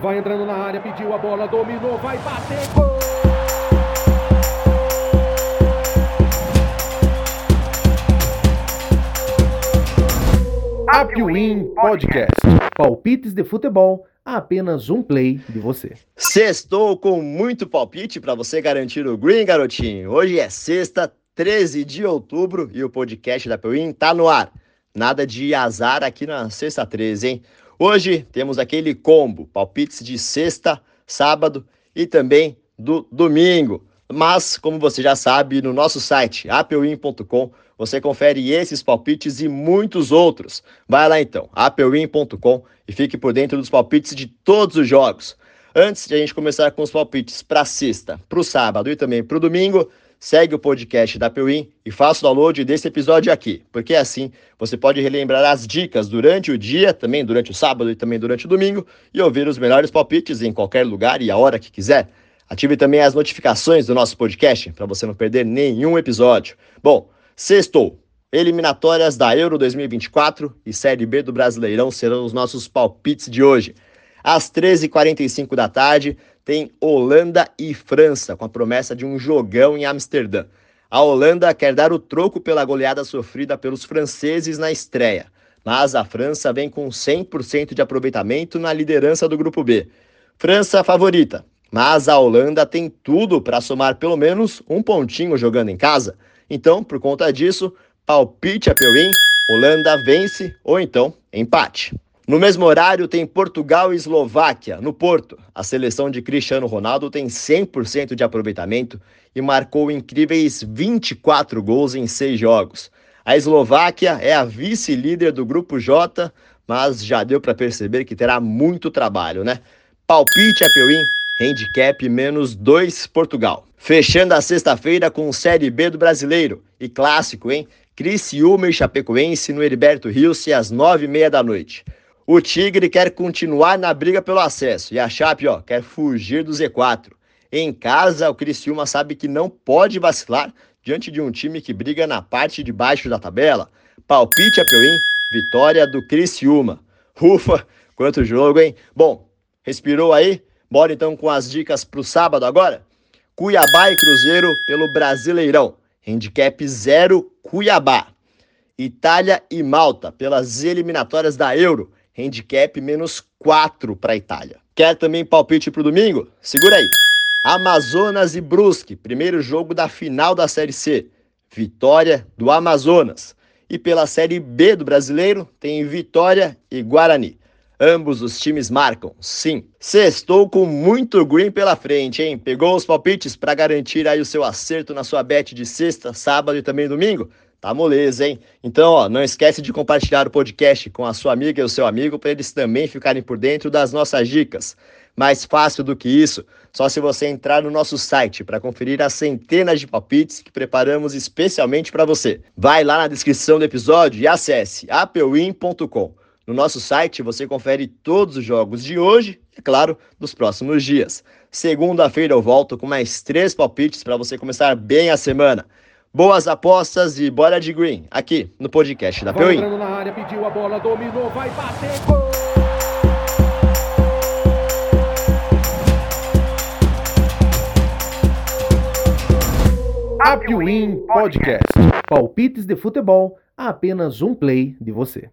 Vai entrando na área, pediu a bola, dominou, vai bater, gol! Apwin Podcast. Palpites de futebol a apenas um play de você. Sextou com muito palpite para você garantir o green, garotinho. Hoje é sexta, 13 de outubro e o podcast da Apwin tá no ar. Nada de azar aqui na sexta 13, hein? Hoje temos aquele combo, palpites de sexta, sábado e também do domingo. Mas, como você já sabe, no nosso site, apewin.com, você confere esses palpites e muitos outros. Vai lá então, apewin.com e fique por dentro dos palpites de todos os jogos. Antes de a gente começar com os palpites para sexta, para o sábado e também para o domingo, segue o podcast da Pewin e faça o download desse episódio aqui, porque assim você pode relembrar as dicas durante o dia, também durante o sábado e também durante o domingo, e ouvir os melhores palpites em qualquer lugar e a hora que quiser. Ative também as notificações do nosso podcast para você não perder nenhum episódio. Bom, sextou. Eliminatórias da Euro 2024 e Série B do Brasileirão serão os nossos palpites de hoje. Às 13h45 da tarde, tem Holanda e França, com a promessa de um jogão em Amsterdã. A Holanda quer dar o troco pela goleada sofrida pelos franceses na estreia, mas a França vem com 100% de aproveitamento na liderança do grupo B. França favorita, mas a Holanda tem tudo para somar pelo menos um pontinho jogando em casa. Então, por conta disso, palpite a Pewin, Holanda vence ou então empate. No mesmo horário tem Portugal e Eslováquia, no Porto. A seleção de Cristiano Ronaldo tem 100% de aproveitamento e marcou incríveis 24 gols em seis jogos. A Eslováquia é a vice-líder do grupo J, mas já deu para perceber que terá muito trabalho, né? Palpite a Peuim, handicap menos 2 Portugal. Fechando a sexta-feira com Série B do Brasileiro e clássico, hein? Criciúma e Chapecoense no Heriberto Rios às nove e meia da noite. O Tigre quer continuar na briga pelo acesso e a Chape, ó, quer fugir do Z4. Em casa, o Criciúma sabe que não pode vacilar diante de um time que briga na parte de baixo da tabela. Palpite a Peuim, vitória do Criciúma. Ufa, quanto jogo, hein? Bom, respirou aí? Bora então com as dicas pro sábado agora? Cuiabá e Cruzeiro pelo Brasileirão. Handicap 0 Cuiabá. Itália e Malta pelas eliminatórias da Euro handicap menos 4 para a Itália. Quer também palpite para o domingo? Segura aí. Amazonas e Brusque, primeiro jogo da final da Série C. Vitória do Amazonas. E pela Série B do Brasileiro, tem Vitória e Guarani. Ambos os times marcam, sim. Sextou com muito green pela frente, hein? Pegou os palpites para garantir aí o seu acerto na sua bet de sexta, sábado e também domingo? Tá moleza, hein? Então, ó, não esquece de compartilhar o podcast com a sua amiga e o seu amigo para eles também ficarem por dentro das nossas dicas. Mais fácil do que isso, só se você entrar no nosso site para conferir as centenas de palpites que preparamos especialmente para você. Vai lá na descrição do episódio e acesse apewin.com. No nosso site você confere todos os jogos de hoje e, é claro, dos próximos dias. Segunda-feira eu volto com mais três palpites para você começar bem a semana. Boas apostas e bora de green, aqui no podcast da Peuim. na área, pediu a bola, dominou, vai bater, gol! Apwin Podcast. Palpites de futebol a apenas um play de você.